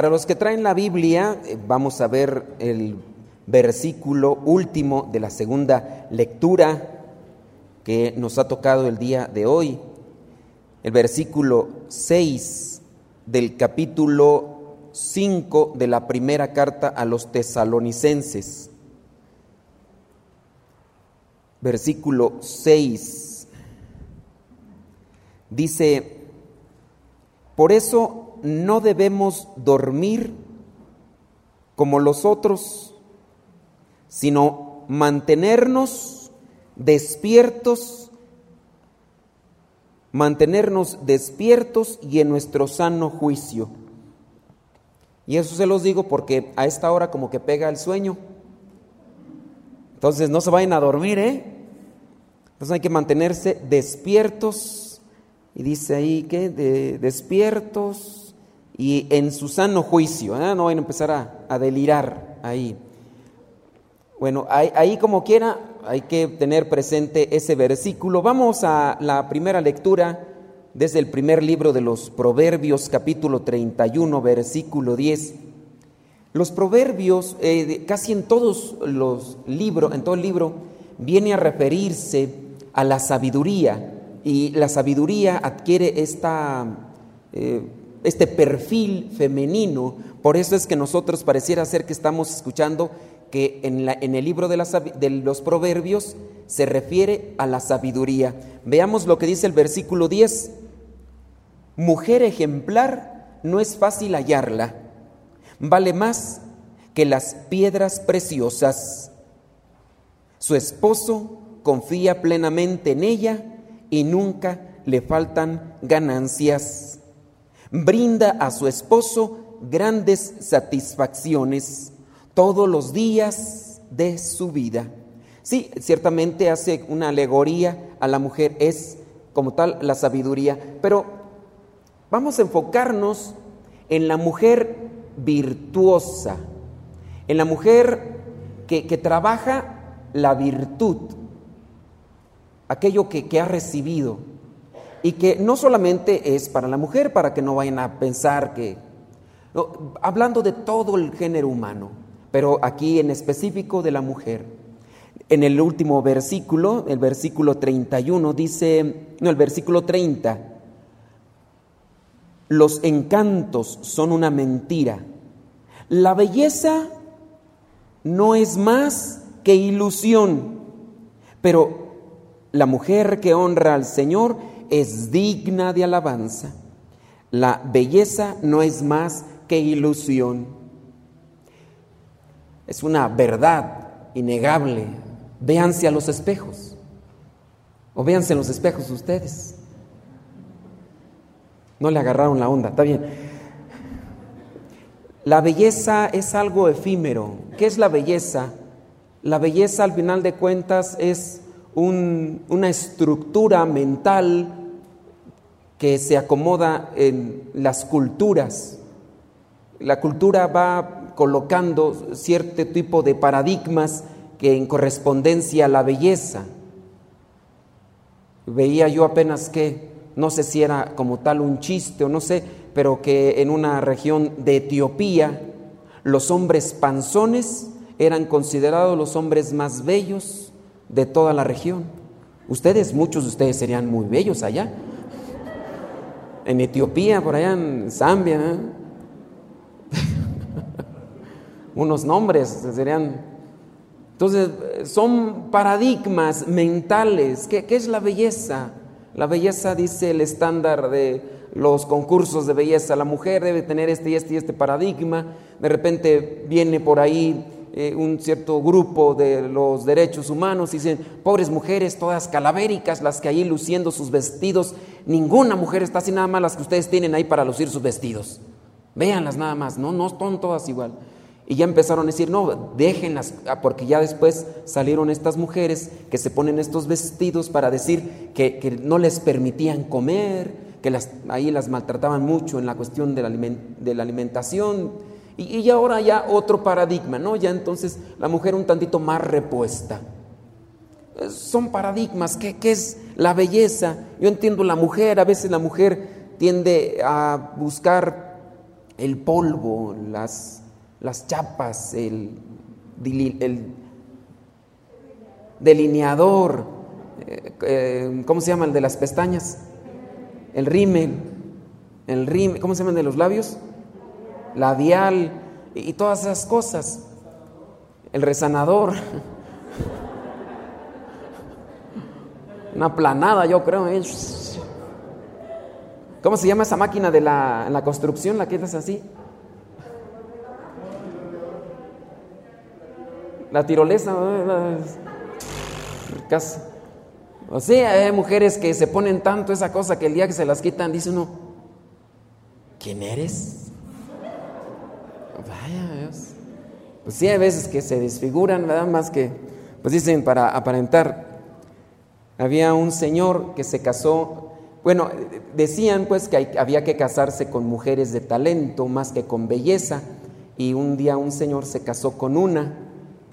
Para los que traen la Biblia, eh, vamos a ver el versículo último de la segunda lectura que nos ha tocado el día de hoy, el versículo 6 del capítulo 5 de la primera carta a los tesalonicenses. Versículo 6 dice, por eso no debemos dormir como los otros, sino mantenernos despiertos, mantenernos despiertos y en nuestro sano juicio. Y eso se los digo porque a esta hora como que pega el sueño. Entonces no se vayan a dormir, ¿eh? Entonces hay que mantenerse despiertos. Y dice ahí que de, despiertos y en su sano juicio, ¿eh? no van a empezar a, delirar ahí. Bueno, ahí, como quiera hay que tener presente ese versículo. Vamos a la primera lectura desde el primer libro de los Proverbios, capítulo 31, versículo 10. Los proverbios, eh, casi en todos los libros, en todo el libro, viene a referirse a la sabiduría y la sabiduría adquiere esta eh, este perfil femenino. Por eso es que nosotros pareciera ser que estamos escuchando que en, el libro de, de, los proverbios se refiere a la sabiduría. Veamos lo que dice el versículo 10. Mujer ejemplar no es fácil hallarla, vale más que las piedras preciosas. Su esposo confía plenamente en ella y nunca le faltan ganancias brinda a su esposo grandes satisfacciones todos los días de su vida. Sí, ciertamente hace una alegoría a la mujer, es como tal la sabiduría, pero vamos a enfocarnos en la mujer virtuosa, en la mujer que, trabaja la virtud, aquello que, que ha recibido, y que no solamente es para la mujer, para que no vayan a pensar que, hablando de todo el género humano, pero aquí en específico de la mujer. En el último versículo, el versículo 31, dice, no, el versículo 30, los encantos son una mentira. La belleza no es más que ilusión, pero la mujer que honra al Señor es digna de alabanza. La belleza no es más que ilusión. Es una verdad innegable. Véanse a los espejos. O véanse en los espejos ustedes. No le agarraron la onda, está bien. La belleza es algo efímero. ¿Qué es la belleza? La belleza al final de cuentas es una estructura mental que se acomoda en las culturas. La cultura va colocando cierto tipo de paradigmas que en correspondencia a la belleza. Veía yo apenas que, no sé si era como tal un chiste o no sé, pero que en una región de Etiopía los hombres panzones eran considerados los hombres más bellos de toda la región. Ustedes, muchos de ustedes serían muy bellos allá, en Etiopía, por allá en Zambia. ¿eh? Unos nombres serían... Entonces, son paradigmas mentales. ¿Qué, ¿Qué, es la belleza? La belleza dice el estándar de los concursos de belleza. La mujer debe tener este y este y este paradigma. De repente viene por ahí eh, un cierto grupo de los derechos humanos dicen, pobres mujeres, todas calavéricas, las que ahí luciendo sus vestidos, ninguna mujer está así nada más las que ustedes tienen ahí para lucir sus vestidos. Véanlas nada más, no, no son todas igual. Y ya empezaron a decir, no, déjenlas, ah, porque ya después salieron estas mujeres que se ponen estos vestidos para decir que, que no les permitían comer, que las, ahí las maltrataban mucho en la cuestión de la, de la alimentación, y, ahora ya otro paradigma, ¿no? Ya entonces la mujer un tantito más repuesta. Eh, son paradigmas, ¿qué, es la belleza? Yo entiendo la mujer, a veces la mujer tiende a buscar el polvo, las, las chapas, el, el delineador, eh, eh, ¿cómo se llama el de las pestañas? El rímel, el rímel, ¿cómo se llama el de los labios? Labial y, todas esas cosas. El resanador. Una planada, yo creo. ¿eh? ¿Cómo se llama esa máquina de la, la construcción, la que es así? La tirolesa. O sea, hay mujeres que se ponen tanto esa cosa que el día que se las quitan dice uno, ¿quién eres? Vaya, Dios. Pues sí, hay veces que se desfiguran, nada más que, pues dicen para aparentar. Había un señor que se casó, bueno, decían pues que había que casarse con mujeres de talento más que con belleza, y un día un señor se casó con una,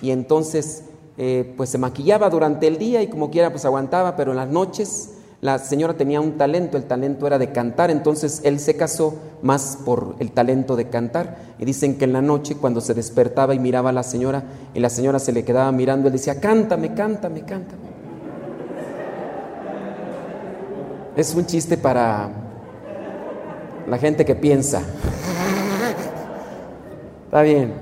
y entonces eh, pues se maquillaba durante el día y como quiera pues aguantaba, pero en las noches la señora tenía un talento, el talento era de cantar, entonces él se casó más por el talento de cantar. Y dicen que en la noche cuando se despertaba y miraba a la señora y la señora se le quedaba mirando, él decía, cántame, cántame, cántame. Es un chiste para la gente que piensa. Está bien.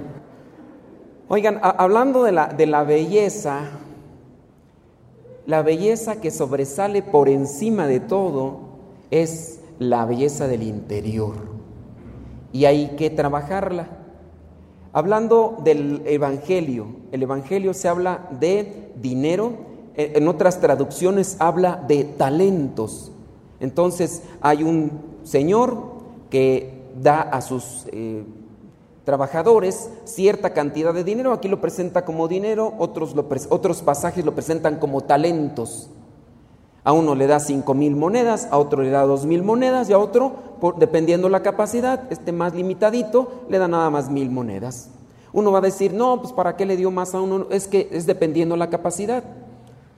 Oigan, hablando de la, de la belleza, la belleza que sobresale por encima de todo es la belleza del interior. Y hay que trabajarla. Hablando del Evangelio, el Evangelio se habla de dinero, en otras traducciones habla de talentos. Entonces hay un Señor que da a sus eh, trabajadores cierta cantidad de dinero, aquí lo presenta como dinero, otros, otros pasajes lo presentan como talentos. A uno le da cinco mil monedas, a otro le da dos mil monedas y a otro, dependiendo la capacidad, este más limitadito, le da nada más mil monedas. Uno va a decir, no, pues ¿para qué le dio más a uno? Es que es dependiendo la capacidad.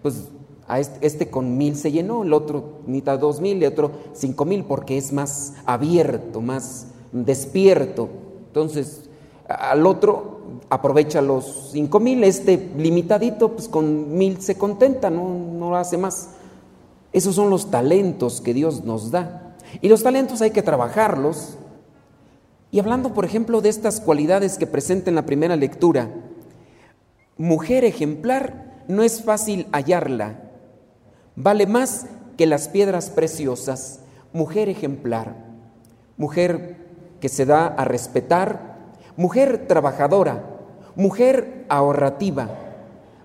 Pues a este, este con mil se llenó, el otro necesita dos mil, el otro cinco mil, porque es más abierto, más despierto. Entonces, al otro aprovecha los cinco mil, este limitadito, pues con mil se contenta, no, no hace más. Esos son los talentos que Dios nos da. Y los talentos hay que trabajarlos. Y hablando, por ejemplo, de estas cualidades que presenta en la primera lectura, mujer ejemplar no es fácil hallarla. Vale más que las piedras preciosas. Mujer ejemplar. Mujer que se da a respetar, mujer trabajadora, mujer ahorrativa,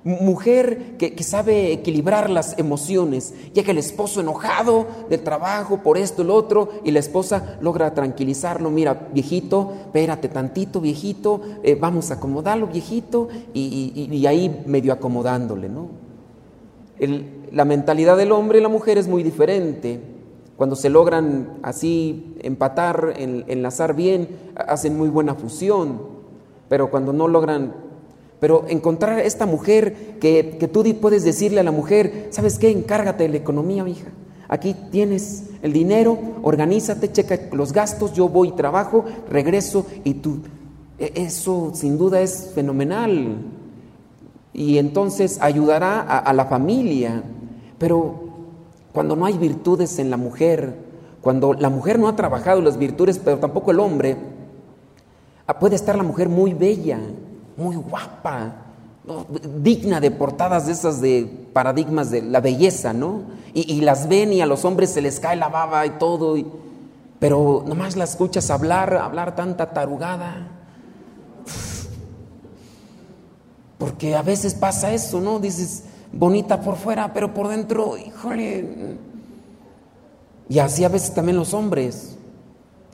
mujer que, sabe equilibrar las emociones, ya que el esposo enojado del trabajo por esto y lo otro, y la esposa logra tranquilizarlo, mira, viejito, espérate tantito, viejito, eh, vamos a acomodarlo, viejito, y, ahí medio acomodándole, ¿no? la mentalidad del hombre y la mujer es muy diferente. Cuando se logran así empatar, enlazar bien, hacen muy buena fusión. Pero cuando no logran, pero encontrar esta mujer que, que tú puedes decirle a la mujer, ¿sabes qué? Encárgate de la economía, hija. Aquí tienes el dinero, organízate, checa los gastos, yo voy, trabajo, regreso y tú. E, eso sin duda es fenomenal. Y entonces ayudará a, a la familia. Pero cuando no hay virtudes en la mujer, cuando la mujer no ha trabajado las virtudes, pero tampoco el hombre, ah, puede estar la mujer muy bella, muy guapa, digna de portadas de esas de paradigmas de la belleza, ¿no? Y, las ven y a los hombres se les cae la baba y todo, pero nomás la escuchas hablar, hablar tanta tarugada. Porque a veces pasa eso, ¿no? Dices, bonita por fuera, pero por dentro, híjole. Y así a veces también los hombres.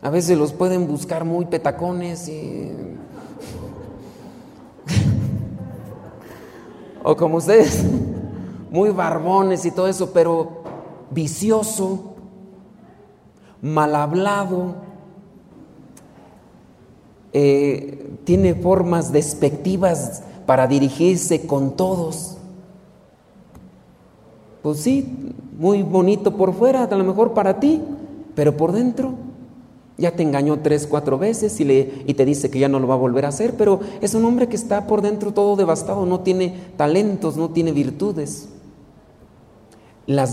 A veces los pueden buscar muy petacones y... o como ustedes, muy barbones y todo eso, pero vicioso, mal hablado, eh, tiene formas despectivas para dirigirse con todos. Pues sí, muy bonito por fuera, a lo mejor para ti, pero por dentro Ya te engañó tres, cuatro veces y, te dice que ya no lo va a volver a hacer, pero es un hombre que está por dentro todo devastado, no tiene talentos, no tiene virtudes. La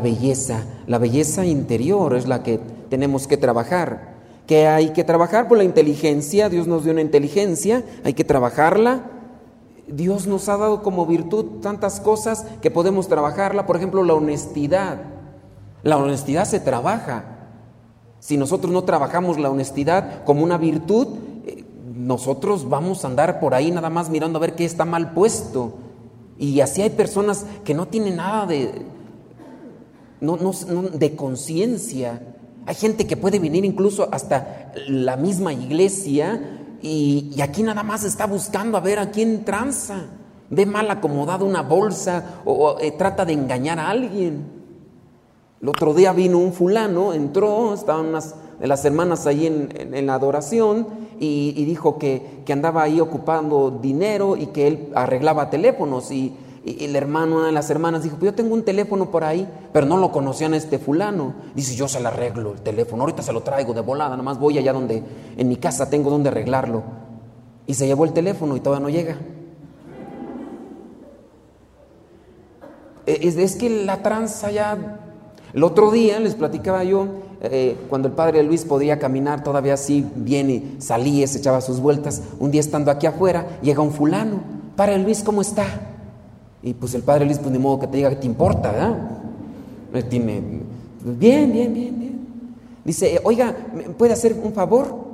belleza, la belleza interior es la que tenemos que trabajar. ¿Qué hay que trabajar? Por la inteligencia, Dios nos dio una inteligencia, hay que trabajarla. Dios nos ha dado como virtud tantas cosas que podemos trabajarla, por ejemplo, la honestidad. La honestidad se trabaja. Si nosotros no trabajamos la honestidad como una virtud, eh, nosotros vamos a andar por ahí nada más mirando a ver qué está mal puesto. Y así hay personas que no tienen nada de, no, de conciencia. Hay gente que puede venir incluso hasta la misma iglesia y, aquí nada más está buscando a ver a quién tranza. Ve mal acomodada una bolsa o, eh, trata de engañar a alguien. El otro día vino un fulano, entró, estaban unas de las hermanas ahí en, la adoración y, dijo que, andaba ahí ocupando dinero y que él arreglaba teléfonos. Y, el hermano, una de las hermanas dijo, pues yo tengo un teléfono por ahí, pero no lo conocían a este fulano. Dice, yo se le arreglo el teléfono, ahorita se lo traigo de volada, nada más voy allá donde, en mi casa tengo donde arreglarlo. Y se llevó el teléfono y todavía no llega. E, es, es que la tranza ya el otro día les platicaba yo, eh, cuando el padre Luis podía caminar todavía así bien y salía, se echaba sus vueltas, un día estando aquí afuera, llega un fulano, padre Luis, ¿cómo está? Y pues el padre Luis, pues ni modo que te diga que te importa, ¿verdad? Tiene, bien, bien, bien, bien. Dice, oiga, ¿puede hacer un favor?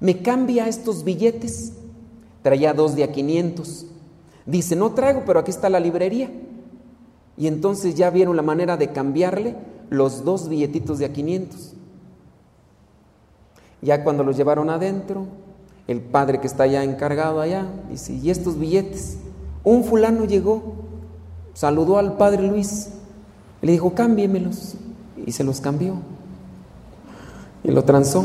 ¿Me cambia estos billetes? Traía dos de a 500. Dice, no traigo, pero aquí está la librería. Y entonces ya vieron la manera de cambiarle los dos billetitos de a 500. Ya cuando los llevaron adentro, el padre que está ya encargado allá dice, ¿y estos billetes? Un fulano llegó, saludó al padre Luis, le dijo, cámbiemelos. Y se los cambió. Y lo transó.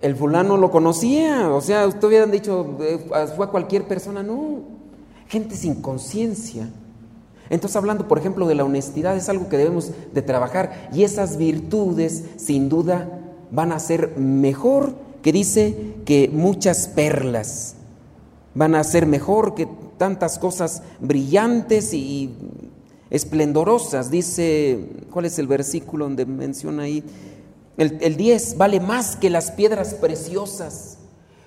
El fulano lo conocía, o sea, usted hubieran dicho, eh, fue a cualquier persona, no gente sin conciencia. Entonces hablando, por ejemplo, de la honestidad, es algo que debemos de trabajar y esas virtudes sin duda van a ser mejor que dice que muchas perlas, van a ser mejor que tantas cosas brillantes y esplendorosas. Dice, ¿cuál es el versículo donde menciona ahí? El, el 10 vale más que las piedras preciosas.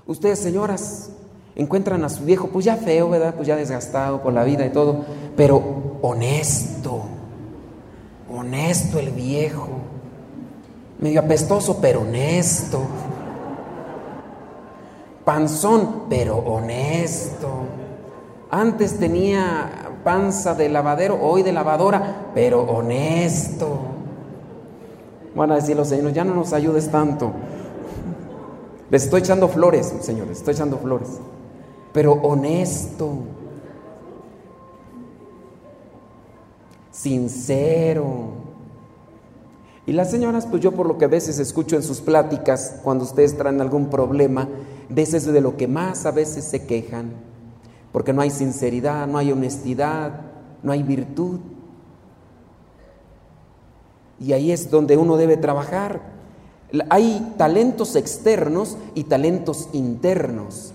Ustedes, señoras, encuentran a su viejo, pues ya feo, ¿verdad? Pues ya desgastado por la vida y todo, pero honesto, honesto el viejo, medio apestoso, pero honesto, panzón, pero honesto. Antes tenía panza de lavadero, hoy de lavadora, pero honesto. Van a decir los señores, ya no nos ayudes tanto. Les estoy echando flores, señores, estoy echando flores pero honesto, sincero. Y las señoras, pues yo por lo que a veces escucho en sus pláticas, cuando ustedes traen algún problema, de eso es de lo que más a veces se quejan, porque no hay sinceridad, no hay honestidad, no hay virtud. Y ahí es donde uno debe trabajar. Hay talentos externos y talentos internos.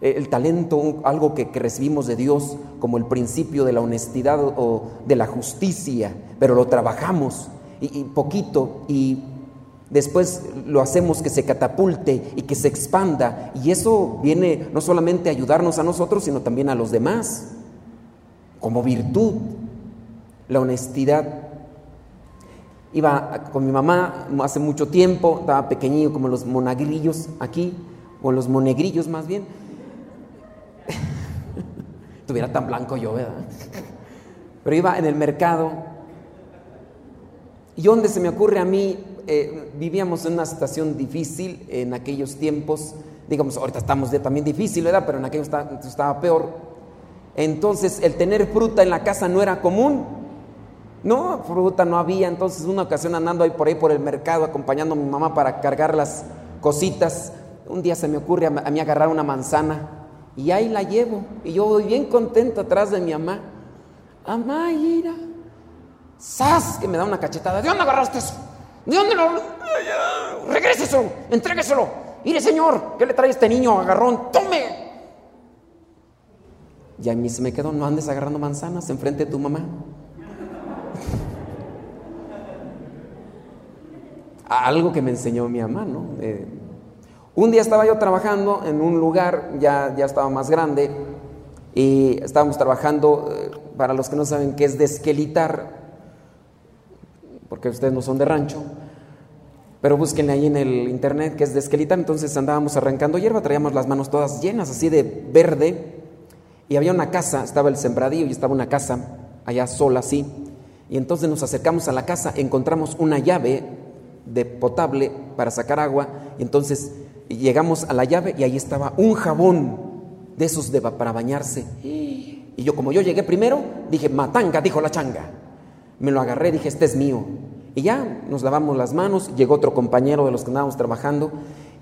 Eh, el talento, algo que, recibimos de Dios como el principio de la honestidad o de la justicia, pero lo trabajamos y, poquito y después lo hacemos que se catapulte y que se expanda y eso viene no solamente a ayudarnos a nosotros, sino también a los demás, como virtud, la honestidad. Iba con mi mamá hace mucho tiempo, estaba pequeñito como los monagrillos aquí, o los monegrillos más bien, Estuviera tan blanco yo, ¿verdad? Pero iba en el mercado y donde se me ocurre a mí, eh, vivíamos en una situación difícil en aquellos tiempos, digamos, ahorita estamos de, también difícil, ¿verdad? Pero en aquellos estaba, peor. Entonces, el tener fruta en la casa no era común. No, fruta no había. Entonces, una ocasión andando ahí por ahí por el mercado, acompañando a mi mamá para cargar las cositas, un día se me ocurre a mí agarrar una manzana y ahí la llevo. Y yo voy bien contento atrás de mi mamá. Amá, mira. ¡Sas! Que me da una cachetada. ¿De dónde agarraste eso? ¿De dónde lo.? Regréseselo, entrégueselo. Mire, señor, ¿qué le trae este niño agarrón? ¡Tome! Y a mí se me quedó, no andes agarrando manzanas enfrente de tu mamá. Algo que me enseñó mi mamá, ¿no? Eh, un día estaba yo trabajando en un lugar, ya, ya estaba más grande, y estábamos trabajando, eh, para los que no saben qué es desquelitar, porque ustedes no son de rancho, pero búsquenle ahí en el internet que es desquelitar, entonces andábamos arrancando hierba, traíamos las manos todas llenas, así de verde, y había una casa, estaba el sembradío y estaba una casa allá sola así. Y entonces nos acercamos a la casa, encontramos una llave de potable para sacar agua. Y entonces llegamos a la llave y ahí estaba un jabón de esos de, para bañarse. Y yo como yo llegué primero, dije, matanga, dijo la changa. Me lo agarré, dije, este es mío. Y ya nos lavamos las manos, llegó otro compañero de los que andábamos trabajando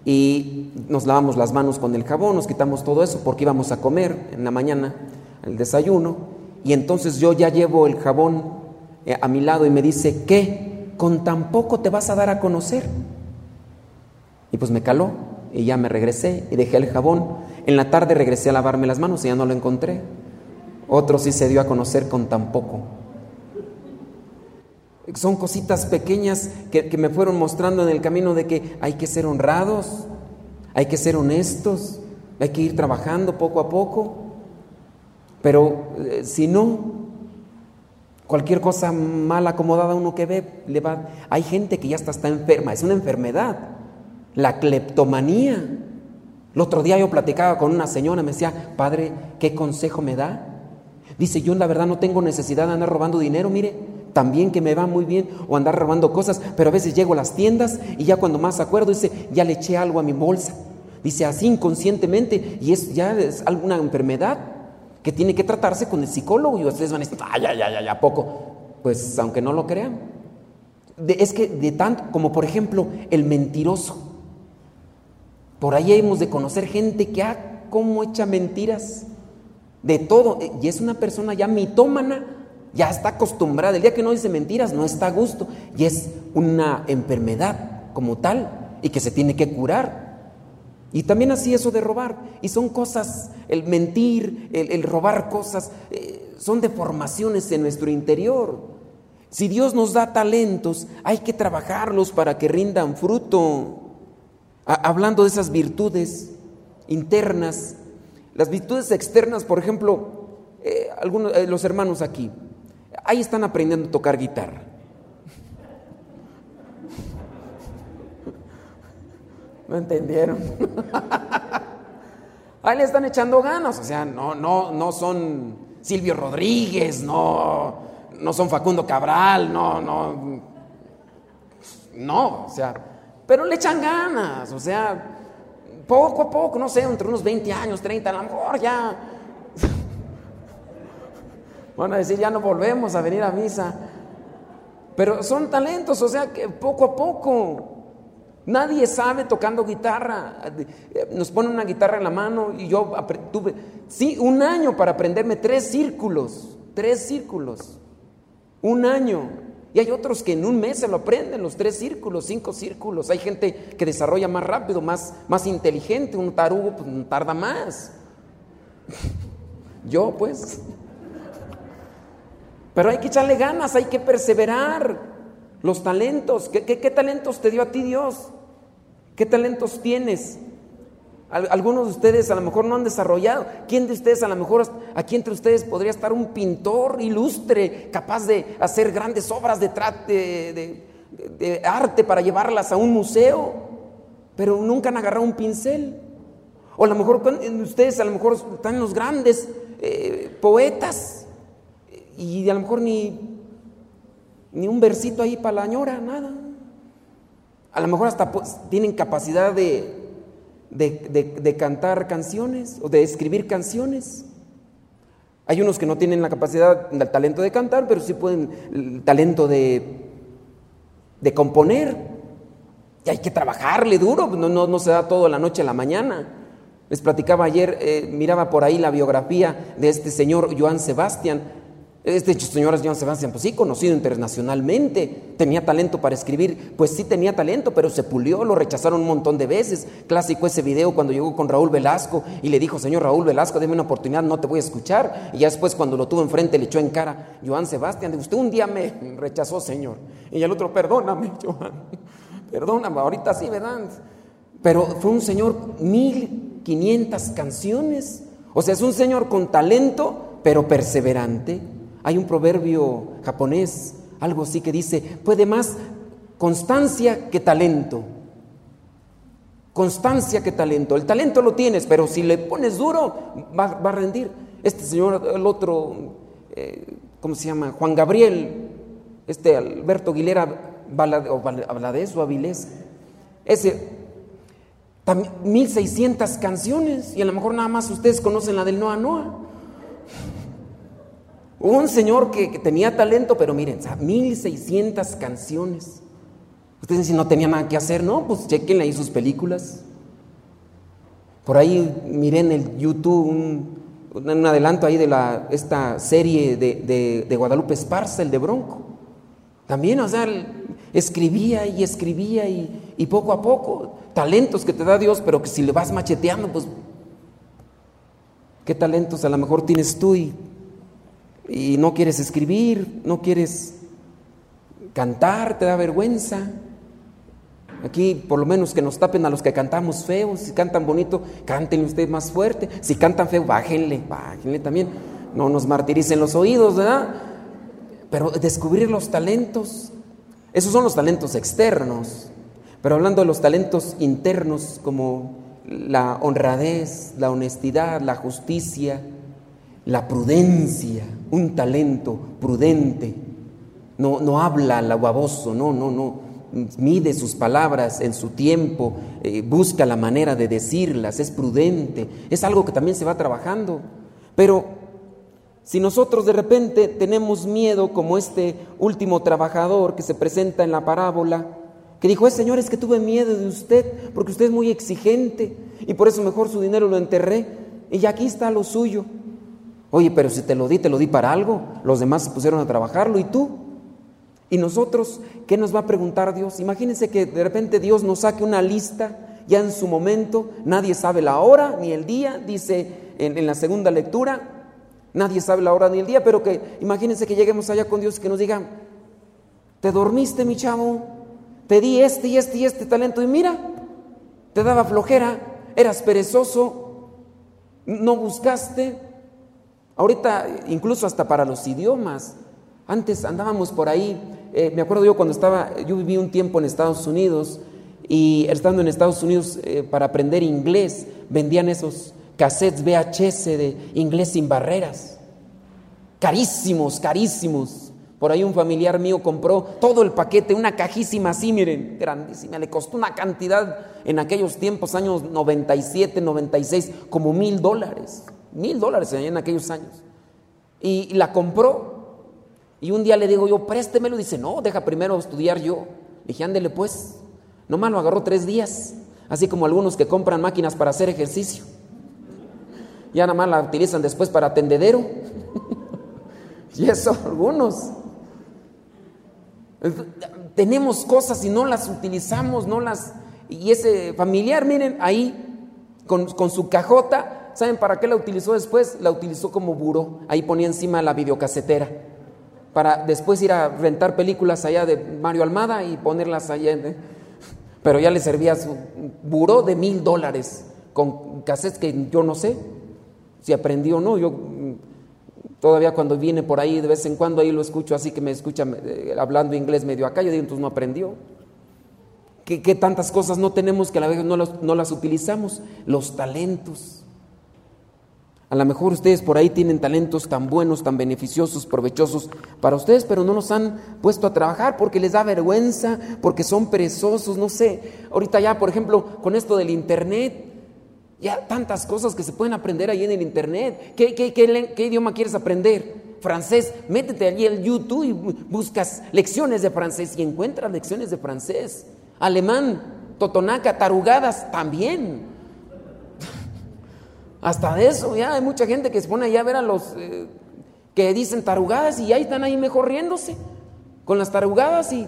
y nos lavamos las manos con el jabón, nos quitamos todo eso porque íbamos a comer en la mañana, el desayuno, y entonces yo ya llevo el jabón eh, a mi lado y me dice, ¿qué? ¿Con tan poco te vas a dar a conocer? Y pues me caló y ya me regresé y dejé el jabón. En la tarde regresé a lavarme las manos y ya no lo encontré. Otro sí se dio a conocer con tan poco. Son cositas pequeñas que, me fueron mostrando en el camino de que hay que ser honrados, hay que ser honestos, hay que ir trabajando poco a poco. Pero eh, si no, cualquier cosa mal acomodada uno que ve, le va... Hay gente que ya está, está enferma, es una enfermedad, la cleptomanía. El otro día yo platicaba con una señora, me decía, padre, ¿qué consejo me da? Dice, yo la verdad no tengo necesidad de andar robando dinero, mire, también que me va muy bien o andar robando cosas, pero a veces llego a las tiendas y ya cuando más acuerdo dice, ya le eché algo a mi bolsa. Dice así inconscientemente y es ya es alguna enfermedad que tiene que tratarse con el psicólogo y ustedes van a decir, ay, ay, ay, ¿a poco? Pues aunque no lo crean. es que de tanto, como por ejemplo el mentiroso. Por ahí hemos de conocer gente que, ha como echa mentiras de todo. Y es una persona ya mitómana ya está acostumbrada. El día que no dice mentiras no está a gusto y es una enfermedad como tal y que se tiene que curar. Y también así eso de robar. Y son cosas, el mentir, el, robar cosas, eh, son deformaciones en nuestro interior. Si Dios nos da talentos, hay que trabajarlos para que rindan fruto. hablando de esas virtudes internas, las virtudes externas, por ejemplo, eh, algunos, eh, los hermanos aquí, Ahí están aprendiendo a tocar guitarra. ¿No entendieron? Ahí le están echando ganas, o sea, no, no, no son Silvio Rodríguez, no, no son Facundo Cabral, no, no, no, o sea, pero le echan ganas, o sea, poco a poco, no sé, entre unos 20 años, 30, a lo mejor ya Van a decir, ya no volvemos a venir a misa. Pero son talentos, o sea que poco a poco. Nadie sabe tocando guitarra. Nos ponen una guitarra en la mano y yo tuve, sí, un año para aprenderme tres círculos, tres círculos. Un año. Y hay otros que en un mes se lo aprenden, los tres círculos, cinco círculos. Hay gente que desarrolla más rápido, más, más inteligente. Un tarugo pues, tarda más. yo pues. Pero hay que echarle ganas, hay que perseverar. Los talentos, ¿qué, talentos te dio a ti Dios? ¿Qué talentos tienes? Algunos de ustedes a lo mejor no han desarrollado. ¿Quién de ustedes a lo mejor, aquí entre ustedes podría estar un pintor ilustre, capaz de hacer grandes obras de, de, arte para llevarlas a un museo? Pero nunca han agarrado un pincel. O a lo mejor ustedes a lo mejor están los grandes eh, poetas y a lo mejor ni, ni un versito ahí para la ñora, nada. A lo mejor hasta pues, tienen capacidad de, de, cantar canciones o de escribir canciones. Hay unos que no tienen la capacidad, el talento de cantar, pero sí pueden el talento de, de componer. Y hay que trabajarle duro, no, no, no, se da todo la noche a la mañana. Les platicaba ayer, eh, miraba por ahí la biografía de este señor Joan Sebastián, Este señor Joan Sebastián, pues sí, conocido internacionalmente, tenía talento para escribir, pues sí tenía talento, pero se pulió, lo rechazaron un montón de veces. Clásico ese video cuando llegó con Raúl Velasco y le dijo, señor Raúl Velasco, deme una oportunidad, no te voy a escuchar. Y ya después cuando lo tuvo enfrente le echó en cara, Joan Sebastián, usted un día me rechazó, señor. Y el otro, perdóname, Joan, perdóname, ahorita sí, ¿verdad? Pero fue un señor, mil quinientas canciones. O sea, es un señor con talento, pero perseverante. Hay un proverbio japonés, algo así que dice, puede más constancia que talento. Constancia que talento. El talento lo tienes, pero si le pones duro, va, a rendir. Este señor, el otro, eh, ¿cómo se llama? Juan Gabriel, este Alberto Aguilera Valadez o Avilés, ese, 1600 canciones, y a lo mejor nada más ustedes conocen la del Noa Noa. Un señor que, tenía talento, pero miren, 1600 canciones. Ustedes dicen, no tenía nada que hacer, no, pues chequenle ahí sus películas. Por ahí miren en el YouTube un, adelanto ahí de la, esta serie de, Guadalupe Esparza, el de Bronco. También, o sea, escribía y escribía y, y poco a poco, talentos que te da Dios, pero que si le vas macheteando, pues, ¿qué talentos a lo mejor tienes tú y y no quieres escribir, no quieres cantar, te da vergüenza. Aquí por lo menos que nos tapen a los que cantamos feos, si cantan bonito, canten ustedes más fuerte, si cantan feo, bájenle, bájenle también, no nos martiricen los oídos, ¿verdad? Pero descubrir los talentos, esos son los talentos externos, pero hablando de los talentos internos como la honradez, la honestidad, la justicia, la prudencia, un talento prudente. No, no habla la baboso, no, no, no. Mide sus palabras en su tiempo, eh, busca la manera de decirlas, es prudente. Es algo que también se va trabajando. Pero si nosotros de repente tenemos miedo, como este último trabajador que se presenta en la parábola, que dijo, eh, Señor, es que tuve miedo de usted, porque usted es muy exigente, y por eso mejor su dinero lo enterré, y aquí está lo suyo. Oye, pero si te lo di, te lo di para algo. Los demás se pusieron a trabajarlo y tú. Y nosotros, ¿qué nos va a preguntar Dios? Imagínense que de repente Dios nos saque una lista ya en su momento, nadie sabe la hora ni el día, dice en, la segunda lectura, nadie sabe la hora ni el día, pero que imagínense que lleguemos allá con Dios y que nos diga, te dormiste mi chavo, te di este y este y este talento y mira, te daba flojera, eras perezoso, no buscaste, Ahorita incluso hasta para los idiomas. Antes andábamos por ahí, eh, me acuerdo yo cuando estaba, yo viví un tiempo en Estados Unidos y estando en Estados Unidos eh, para aprender inglés, vendían esos cassettes VHS de inglés sin barreras. Carísimos, carísimos. Por ahí un familiar mío compró todo el paquete, una cajísima así, miren, grandísima. Le costó una cantidad en aquellos tiempos, años 97, 96, como mil dólares mil dólares en aquellos años. Y, la compró. Y un día le digo yo, préstemelo. Dice, no, deja primero estudiar yo. Le dije, ándele pues. Nomás lo agarró tres días. Así como algunos que compran máquinas para hacer ejercicio. Ya nada más la utilizan después para tendedero. y eso, algunos. Tenemos cosas y no las utilizamos, no las... Y ese familiar, miren, ahí, con, con su cajota, ¿Saben para qué la utilizó después? La utilizó como buró. Ahí ponía encima la videocasetera. Para después ir a rentar películas allá de Mario Almada y ponerlas allá. Pero ya le servía su buró de mil dólares con cassettes que yo no sé si aprendió o no. Yo mm, todavía cuando viene por ahí de vez en cuando ahí lo escucho así que me escucha eh, hablando inglés medio acá. Yo digo, entonces no aprendió. ¿Qué, tantas cosas no tenemos que a la vez no, no las utilizamos? Los talentos. A lo mejor ustedes por ahí tienen talentos tan buenos, tan beneficiosos, provechosos para ustedes, pero no los han puesto a trabajar porque les da vergüenza, porque son perezosos, no sé. Ahorita ya, por ejemplo, con esto del Internet, ya tantas cosas que se pueden aprender ahí en el Internet. ¿Qué, idioma quieres aprender? Francés, métete allí en YouTube y buscas lecciones de francés y encuentras lecciones de francés. Alemán, totonaca, tarugadas, también. Hasta de eso, ya hay mucha gente que se pone allá a ver a los eh, que dicen tarugadas y ahí están ahí mejor riéndose con las tarugadas y...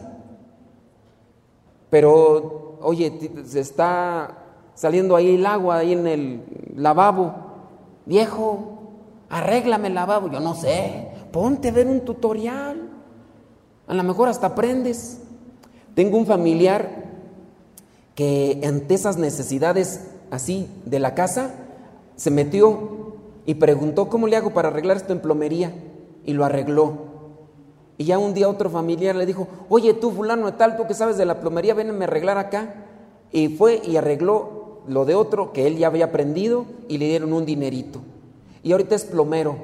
Pero, oye, se está saliendo ahí el agua ahí en el lavabo. Viejo, arréglame el lavabo. Yo no sé, ponte a ver un tutorial. A lo mejor hasta aprendes. Tengo un familiar que ante esas necesidades así de la casa, se metió y preguntó, ¿cómo le hago para arreglar esto en plomería? Y lo arregló. Y ya un día otro familiar le dijo, oye tú fulano de tal, tú que sabes de la plomería, ven a arreglar acá. Y fue y arregló lo de otro que él ya había aprendido y le dieron un dinerito. Y ahorita es plomero.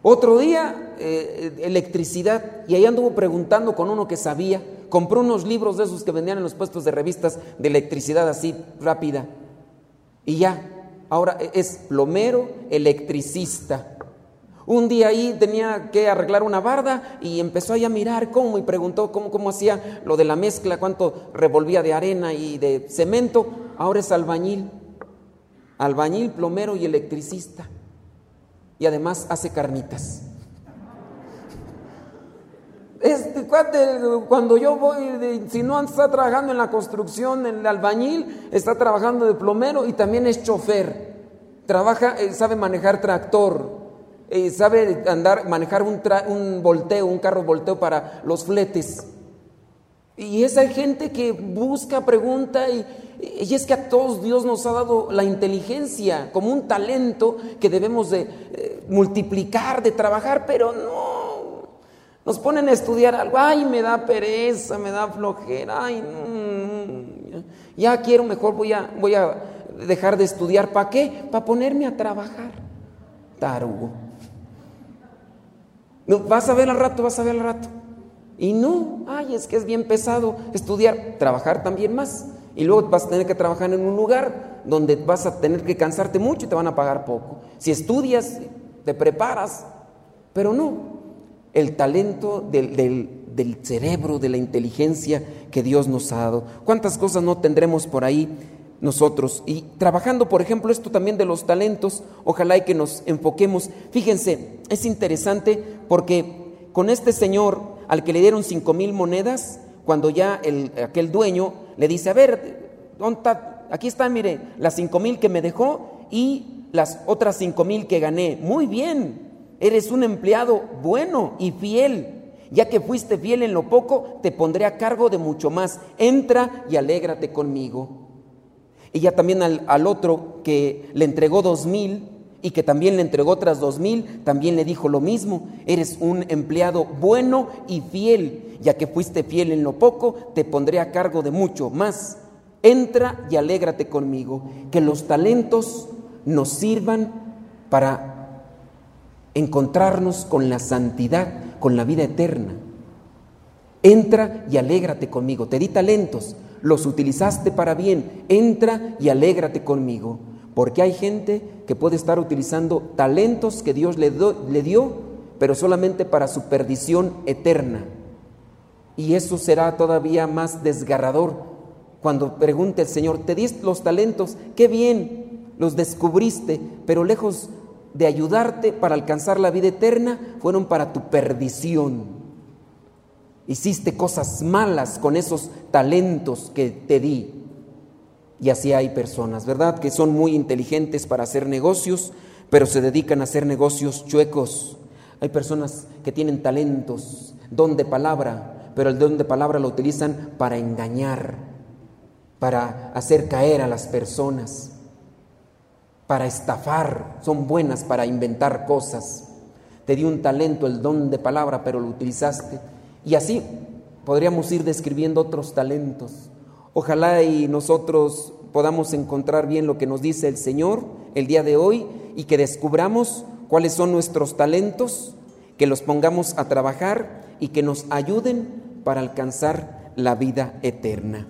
Otro día, eh, electricidad, y ahí anduvo preguntando con uno que sabía. Compró unos libros de esos que vendían en los puestos de revistas de electricidad así rápida. Y ya, ahora es plomero, electricista. Un día ahí tenía que arreglar una barda y empezó ahí a mirar cómo y preguntó cómo, cómo hacía lo de la mezcla, cuánto revolvía de arena y de cemento. Ahora es albañil, albañil, plomero y electricista. Y además hace carnitas. Este cuando yo voy, si no está trabajando en la construcción, en el albañil, está trabajando de plomero y también es chofer. Trabaja, eh, sabe manejar tractor, eh, sabe andar, manejar un, un volteo, un carro volteo para los fletes. Y esa gente que busca, pregunta, y, y, es que a todos Dios nos ha dado la inteligencia como un talento que debemos de eh, multiplicar, de trabajar, pero no. Nos ponen a estudiar algo, ay, me da pereza, me da flojera, ay, ya quiero, mejor voy a, voy a dejar de estudiar. ¿Para qué? Para ponerme a trabajar. Tarugo. No, vas a ver al rato, vas a ver al rato. Y no, ay, es que es bien pesado estudiar, trabajar también más. Y luego vas a tener que trabajar en un lugar donde vas a tener que cansarte mucho y te van a pagar poco. Si estudias, te preparas, pero no. El talento del, del cerebro, de la inteligencia que Dios nos ha dado. ¿Cuántas cosas no tendremos por ahí nosotros. Y trabajando, por ejemplo, esto también de los talentos, ojalá y que nos enfoquemos. Fíjense, es interesante porque con este señor al que le dieron cinco mil monedas, cuando ya el, aquel dueño le dice, a ver, aquí están, mire, las cinco mil que me dejó y las otras cinco mil que gané. Muy bien, eres un empleado bueno y fiel. Ya que fuiste fiel en lo poco, te pondré a cargo de mucho más. Entra y alégrate conmigo. Y ya también al, otro que le entregó dos mil y que también le entregó otras dos mil, también le dijo lo mismo, eres un empleado bueno y fiel, ya que fuiste fiel en lo poco, te pondré a cargo de mucho más. Entra y alégrate conmigo, que los talentos nos sirvan para encontrarnos con la santidad, con la vida eterna. Entra y alégrate conmigo, te di talentos, los utilizaste para bien, entra y alégrate conmigo, porque hay gente que puede estar utilizando talentos que Dios le, dio, pero solamente para su perdición eterna. Y eso será todavía más desgarrador cuando pregunte el Señor, te diste los talentos, qué bien, los descubriste, pero lejos de ayudarte para alcanzar la vida eterna, fueron para tu perdición. Hiciste cosas malas con esos talentos que te di. Y así hay personas, ¿verdad? Que son muy inteligentes para hacer negocios, pero se dedican a hacer negocios chuecos. Hay personas que tienen talentos, don de palabra, pero el don de palabra lo utilizan para engañar, para hacer caer a las personas, para estafar, son buenas para inventar cosas. Te di un talento, el don de palabra, pero lo utilizaste y así podríamos ir describiendo otros talentos. Ojalá y nosotros podamos encontrar bien lo que nos dice el Señor el día de hoy y que descubramos cuáles son nuestros talentos, que los pongamos a trabajar y que nos ayuden para alcanzar la vida eterna.